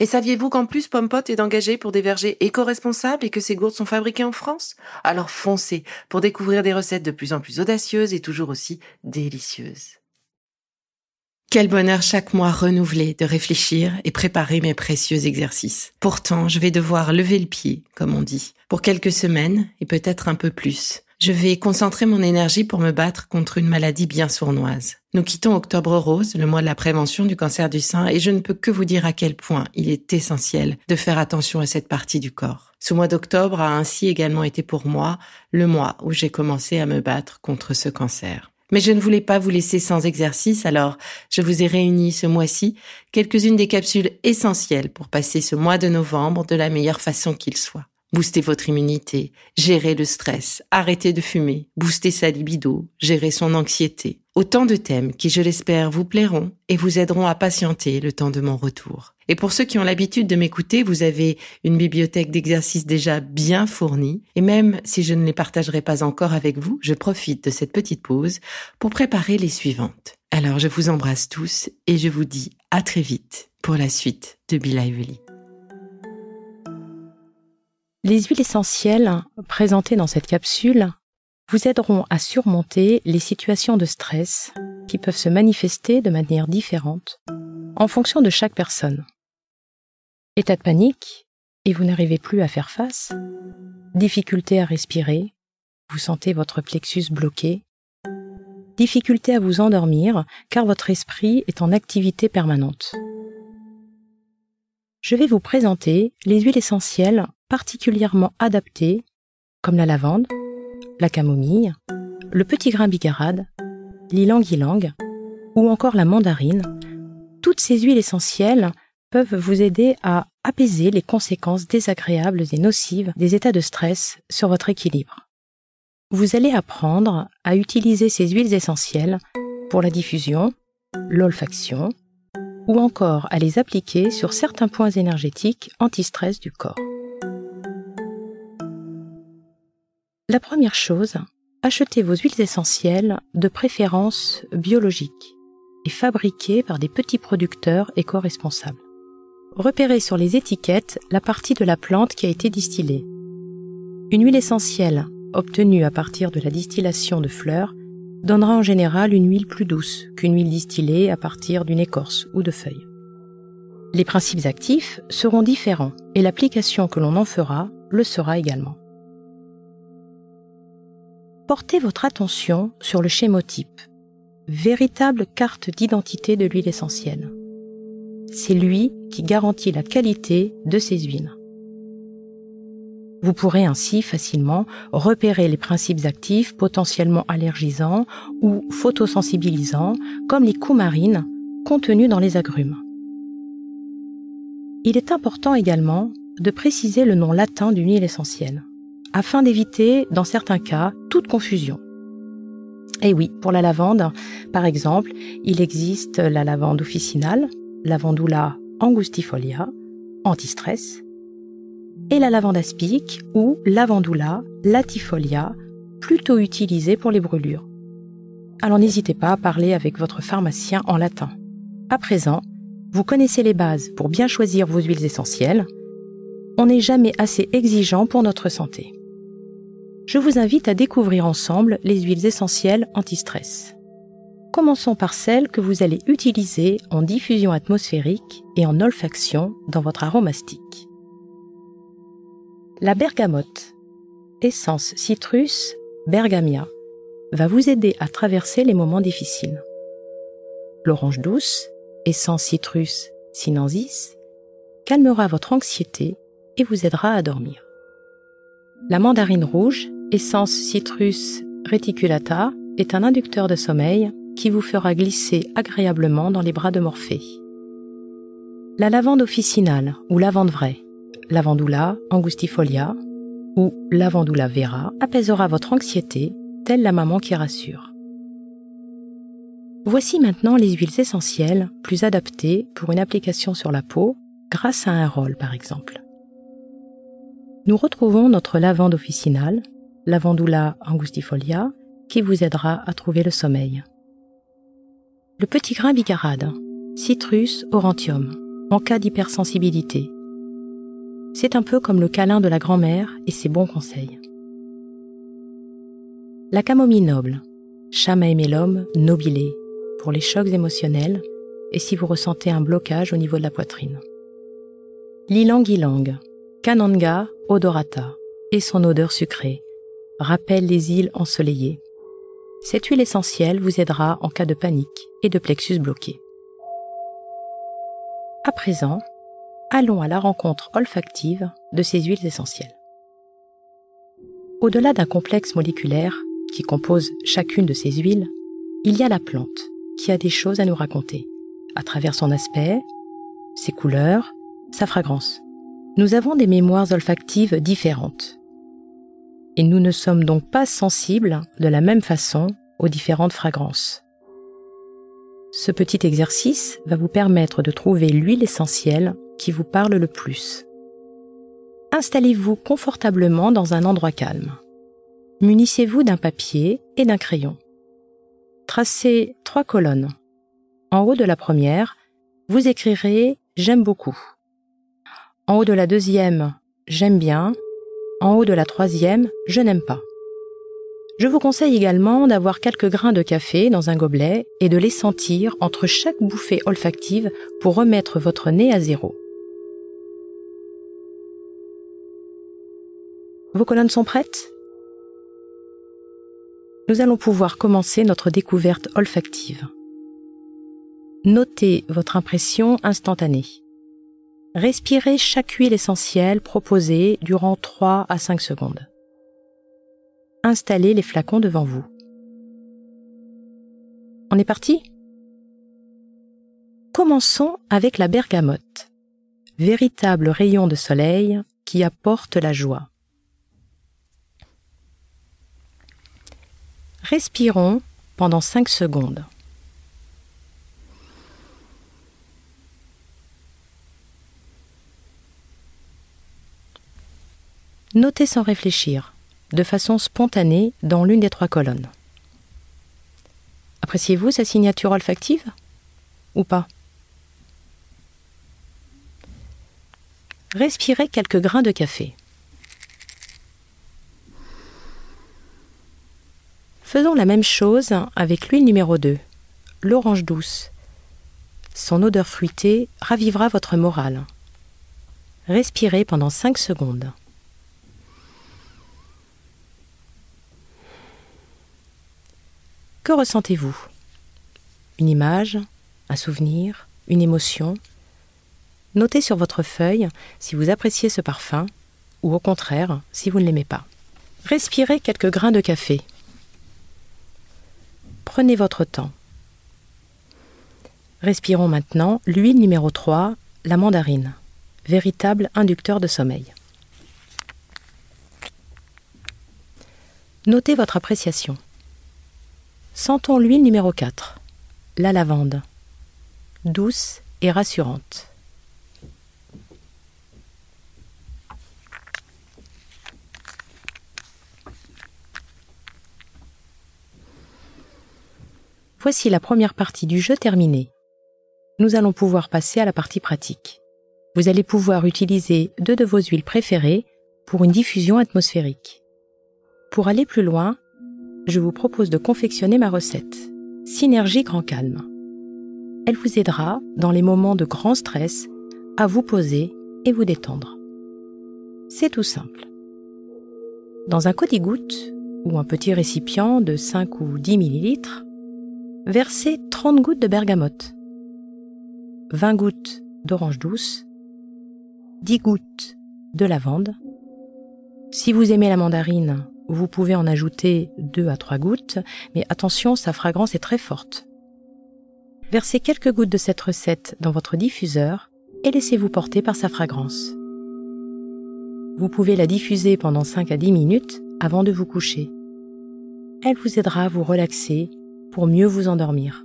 Et saviez-vous qu'en plus Pompot est engagé pour des vergers éco-responsables et que ces gourdes sont fabriquées en France? Alors foncez pour découvrir des recettes de plus en plus audacieuses et toujours aussi délicieuses. Quel bonheur chaque mois renouvelé de réfléchir et préparer mes précieux exercices. Pourtant, je vais devoir lever le pied, comme on dit, pour quelques semaines et peut-être un peu plus. Je vais concentrer mon énergie pour me battre contre une maladie bien sournoise. Nous quittons Octobre Rose, le mois de la prévention du cancer du sein, et je ne peux que vous dire à quel point il est essentiel de faire attention à cette partie du corps. Ce mois d'octobre a ainsi également été pour moi le mois où j'ai commencé à me battre contre ce cancer. Mais je ne voulais pas vous laisser sans exercice, alors je vous ai réuni ce mois-ci quelques-unes des capsules essentielles pour passer ce mois de novembre de la meilleure façon qu'il soit booster votre immunité, gérer le stress, arrêter de fumer, booster sa libido, gérer son anxiété. Autant de thèmes qui, je l'espère, vous plairont et vous aideront à patienter le temps de mon retour. Et pour ceux qui ont l'habitude de m'écouter, vous avez une bibliothèque d'exercices déjà bien fournie. Et même si je ne les partagerai pas encore avec vous, je profite de cette petite pause pour préparer les suivantes. Alors je vous embrasse tous et je vous dis à très vite pour la suite de Be Lively. Les huiles essentielles présentées dans cette capsule vous aideront à surmonter les situations de stress qui peuvent se manifester de manière différente en fonction de chaque personne. État de panique et vous n'arrivez plus à faire face, difficulté à respirer, vous sentez votre plexus bloqué, difficulté à vous endormir car votre esprit est en activité permanente. Je vais vous présenter les huiles essentielles particulièrement adaptés comme la lavande, la camomille, le petit grain bigarade, l'ilang-ilang ou encore la mandarine. Toutes ces huiles essentielles peuvent vous aider à apaiser les conséquences désagréables et nocives des états de stress sur votre équilibre. Vous allez apprendre à utiliser ces huiles essentielles pour la diffusion, l'olfaction, ou encore à les appliquer sur certains points énergétiques anti-stress du corps. La première chose, achetez vos huiles essentielles, de préférence biologiques, et fabriquées par des petits producteurs éco-responsables. Repérez sur les étiquettes la partie de la plante qui a été distillée. Une huile essentielle obtenue à partir de la distillation de fleurs donnera en général une huile plus douce qu'une huile distillée à partir d'une écorce ou de feuilles. Les principes actifs seront différents et l'application que l'on en fera le sera également portez votre attention sur le schémotype, véritable carte d'identité de l'huile essentielle. C'est lui qui garantit la qualité de ces huiles. Vous pourrez ainsi facilement repérer les principes actifs potentiellement allergisants ou photosensibilisants comme les coumarines contenus dans les agrumes. Il est important également de préciser le nom latin d'une huile essentielle afin d'éviter, dans certains cas, toute confusion. Et oui, pour la lavande, par exemple, il existe la lavande officinale, lavandula angustifolia, antistress, et la lavande aspic ou lavandula latifolia, plutôt utilisée pour les brûlures. Alors n'hésitez pas à parler avec votre pharmacien en latin. À présent, vous connaissez les bases pour bien choisir vos huiles essentielles. On n'est jamais assez exigeant pour notre santé je vous invite à découvrir ensemble les huiles essentielles anti-stress. Commençons par celles que vous allez utiliser en diffusion atmosphérique et en olfaction dans votre aromastique. La bergamote, essence citrus bergamia, va vous aider à traverser les moments difficiles. L'orange douce, essence citrus sinensis, calmera votre anxiété et vous aidera à dormir. La mandarine rouge, essence citrus reticulata, est un inducteur de sommeil qui vous fera glisser agréablement dans les bras de Morphée. La lavande officinale ou lavande vraie, lavandula angustifolia ou lavandula vera apaisera votre anxiété, telle la maman qui rassure. Voici maintenant les huiles essentielles plus adaptées pour une application sur la peau grâce à un rôle par exemple. Nous retrouvons notre lavande officinale, lavandula angustifolia, qui vous aidera à trouver le sommeil. Le petit grain bicarade, Citrus aurantium, en cas d'hypersensibilité. C'est un peu comme le câlin de la grand-mère et ses bons conseils. La camomille noble, Chamaemelum nobile, pour les chocs émotionnels et si vous ressentez un blocage au niveau de la poitrine. L'ilang ilang, Cananga odorata, et son odeur sucrée, rappelle les îles ensoleillées. Cette huile essentielle vous aidera en cas de panique et de plexus bloqué. À présent, allons à la rencontre olfactive de ces huiles essentielles. Au-delà d'un complexe moléculaire qui compose chacune de ces huiles, il y a la plante qui a des choses à nous raconter, à travers son aspect, ses couleurs, sa fragrance. Nous avons des mémoires olfactives différentes et nous ne sommes donc pas sensibles de la même façon aux différentes fragrances. Ce petit exercice va vous permettre de trouver l'huile essentielle qui vous parle le plus. Installez-vous confortablement dans un endroit calme. Munissez-vous d'un papier et d'un crayon. Tracez trois colonnes. En haut de la première, vous écrirez J'aime beaucoup. En haut de la deuxième, J'aime bien en haut de la troisième, je n'aime pas. Je vous conseille également d'avoir quelques grains de café dans un gobelet et de les sentir entre chaque bouffée olfactive pour remettre votre nez à zéro. Vos colonnes sont prêtes? Nous allons pouvoir commencer notre découverte olfactive. Notez votre impression instantanée. Respirez chaque huile essentielle proposée durant 3 à 5 secondes. Installez les flacons devant vous. On est parti? Commençons avec la bergamote, véritable rayon de soleil qui apporte la joie. Respirons pendant 5 secondes. Notez sans réfléchir, de façon spontanée, dans l'une des trois colonnes. Appréciez-vous sa signature olfactive Ou pas? Respirez quelques grains de café. Faisons la même chose avec l'huile numéro 2, l'orange douce. Son odeur fruitée ravivera votre morale. Respirez pendant 5 secondes. Que ressentez-vous? Une image, un souvenir, une émotion? Notez sur votre feuille si vous appréciez ce parfum ou au contraire si vous ne l'aimez pas. Respirez quelques grains de café. Prenez votre temps. Respirons maintenant l'huile numéro 3, la mandarine, véritable inducteur de sommeil. Notez votre appréciation. Sentons l'huile numéro 4, la lavande, douce et rassurante. Voici la première partie du jeu terminée. Nous allons pouvoir passer à la partie pratique. Vous allez pouvoir utiliser deux de vos huiles préférées pour une diffusion atmosphérique. Pour aller plus loin, je vous propose de confectionner ma recette. Synergie Grand Calme. Elle vous aidera, dans les moments de grand stress, à vous poser et vous détendre. C'est tout simple. Dans un codigoutte ou un petit récipient de 5 ou 10 ml, Versez 30 gouttes de bergamote, 20 gouttes d'orange douce, 10 gouttes de lavande. Si vous aimez la mandarine, vous pouvez en ajouter 2 à 3 gouttes, mais attention, sa fragrance est très forte. Versez quelques gouttes de cette recette dans votre diffuseur et laissez-vous porter par sa fragrance. Vous pouvez la diffuser pendant 5 à 10 minutes avant de vous coucher. Elle vous aidera à vous relaxer pour mieux vous endormir.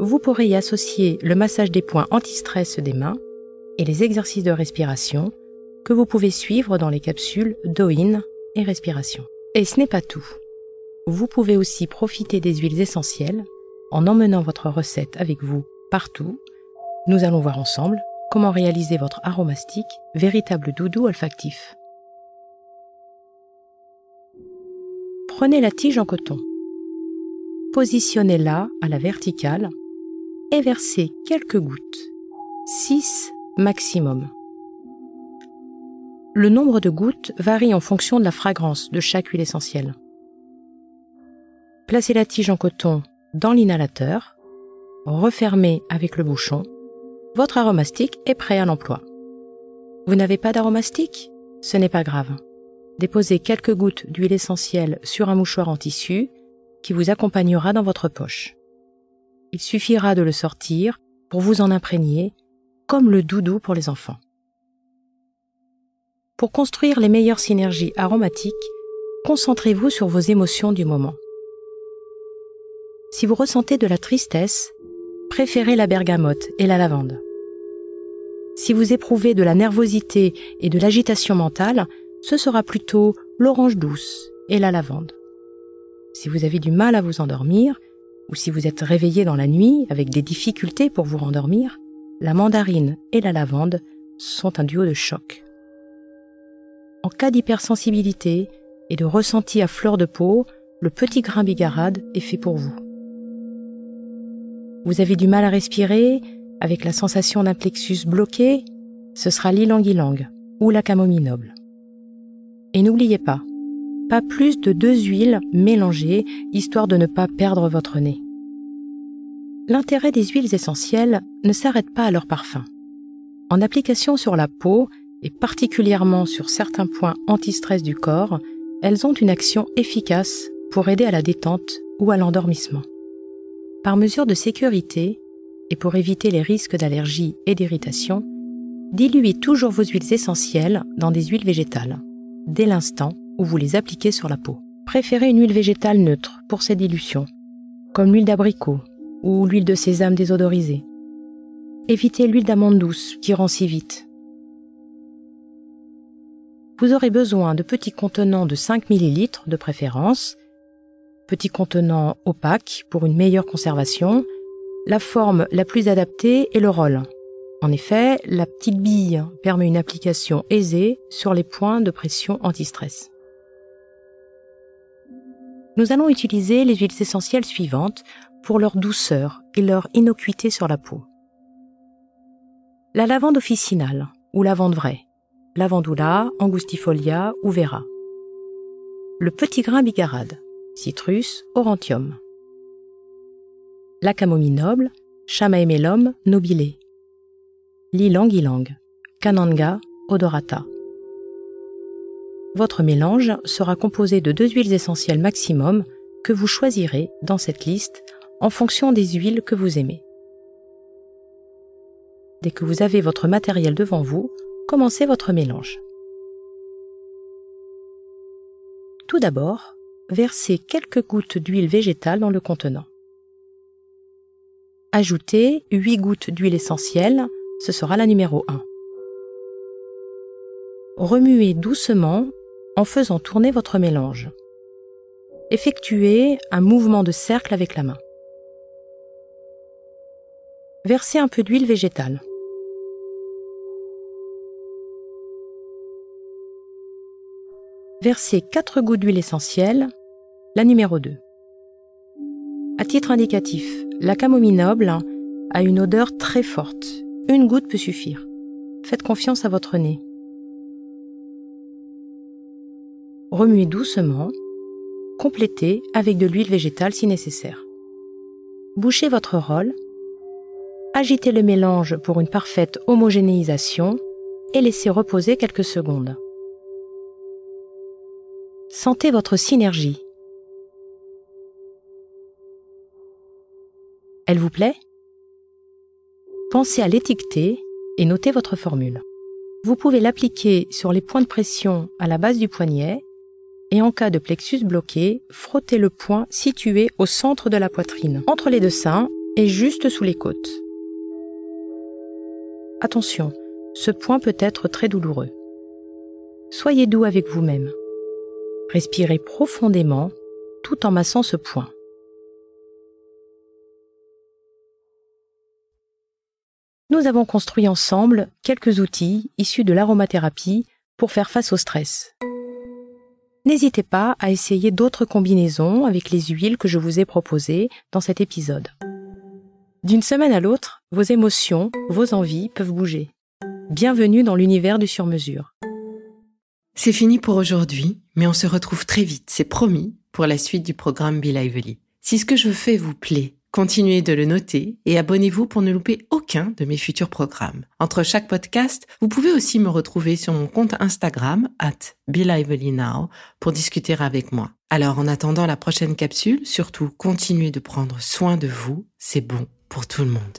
Vous pourrez y associer le massage des points anti-stress des mains et les exercices de respiration que vous pouvez suivre dans les capsules d'Oin et respiration. Et ce n'est pas tout. Vous pouvez aussi profiter des huiles essentielles en emmenant votre recette avec vous partout. Nous allons voir ensemble comment réaliser votre aromastique, véritable doudou olfactif. Prenez la tige en coton. Positionnez-la à la verticale et versez quelques gouttes, 6 maximum. Le nombre de gouttes varie en fonction de la fragrance de chaque huile essentielle. Placez la tige en coton dans l'inhalateur, refermez avec le bouchon. Votre aromastique est prêt à l'emploi. Vous n'avez pas d'aromastique? Ce n'est pas grave. Déposez quelques gouttes d'huile essentielle sur un mouchoir en tissu qui vous accompagnera dans votre poche. Il suffira de le sortir pour vous en imprégner, comme le doudou pour les enfants. Pour construire les meilleures synergies aromatiques, concentrez-vous sur vos émotions du moment. Si vous ressentez de la tristesse, préférez la bergamote et la lavande. Si vous éprouvez de la nervosité et de l'agitation mentale, ce sera plutôt l'orange douce et la lavande. Si vous avez du mal à vous endormir, ou si vous êtes réveillé dans la nuit avec des difficultés pour vous rendormir, la mandarine et la lavande sont un duo de choc. En cas d'hypersensibilité et de ressenti à fleur de peau, le petit grain bigarade est fait pour vous. Vous avez du mal à respirer, avec la sensation d'un plexus bloqué, ce sera l'ilang-ilang ou la camomille noble. Et n'oubliez pas, pas plus de deux huiles mélangées, histoire de ne pas perdre votre nez. L'intérêt des huiles essentielles ne s'arrête pas à leur parfum. En application sur la peau, et particulièrement sur certains points anti-stress du corps, elles ont une action efficace pour aider à la détente ou à l'endormissement. Par mesure de sécurité, et pour éviter les risques d'allergie et d'irritation, diluez toujours vos huiles essentielles dans des huiles végétales, dès l'instant où vous les appliquez sur la peau. Préférez une huile végétale neutre pour ces dilutions, comme l'huile d'abricot ou l'huile de sésame désodorisée. Évitez l'huile d'amande douce qui rend si vite. Vous aurez besoin de petits contenants de 5 ml de préférence petit contenant opaque pour une meilleure conservation. La forme la plus adaptée est le roll. En effet, la petite bille permet une application aisée sur les points de pression anti-stress. Nous allons utiliser les huiles essentielles suivantes pour leur douceur et leur innocuité sur la peau. La lavande officinale ou lavande vraie, lavandula, angustifolia ou vera. Le petit grain bigarade, Citrus aurantium. La camomille noble, Chamaemelum nobile. L'ilang-ilang, Cananga odorata. Votre mélange sera composé de deux huiles essentielles maximum que vous choisirez dans cette liste en fonction des huiles que vous aimez. Dès que vous avez votre matériel devant vous, commencez votre mélange. Tout d'abord, versez quelques gouttes d'huile végétale dans le contenant. Ajoutez 8 gouttes d'huile essentielle, ce sera la numéro 1. Remuez doucement en faisant tourner votre mélange. Effectuez un mouvement de cercle avec la main. Versez un peu d'huile végétale. Versez 4 gouttes d'huile essentielle, la numéro 2. À titre indicatif, la camomille noble a une odeur très forte. Une goutte peut suffire. Faites confiance à votre nez. Remuez doucement. compléter avec de l'huile végétale si nécessaire. Bouchez votre rôle, agitez le mélange pour une parfaite homogénéisation et laissez reposer quelques secondes. Sentez votre synergie. Elle vous plaît? Pensez à l'étiqueter et notez votre formule. Vous pouvez l'appliquer sur les points de pression à la base du poignet et en cas de plexus bloqué, frottez le point situé au centre de la poitrine, entre les deux seins et juste sous les côtes. Attention, ce point peut être très douloureux. Soyez doux avec vous-même. Respirez profondément tout en massant ce point. Nous avons construit ensemble quelques outils issus de l'aromathérapie pour faire face au stress. N'hésitez pas à essayer d'autres combinaisons avec les huiles que je vous ai proposées dans cet épisode. D'une semaine à l'autre, vos émotions, vos envies peuvent bouger. Bienvenue dans l'univers du sur-mesure. C'est fini pour aujourd'hui, mais on se retrouve très vite, c'est promis, pour la suite du programme Be Lively. Si ce que je fais vous plaît, Continuez de le noter et abonnez-vous pour ne louper aucun de mes futurs programmes. Entre chaque podcast, vous pouvez aussi me retrouver sur mon compte Instagram, at BeLivelyNow, pour discuter avec moi. Alors en attendant la prochaine capsule, surtout continuez de prendre soin de vous, c'est bon pour tout le monde.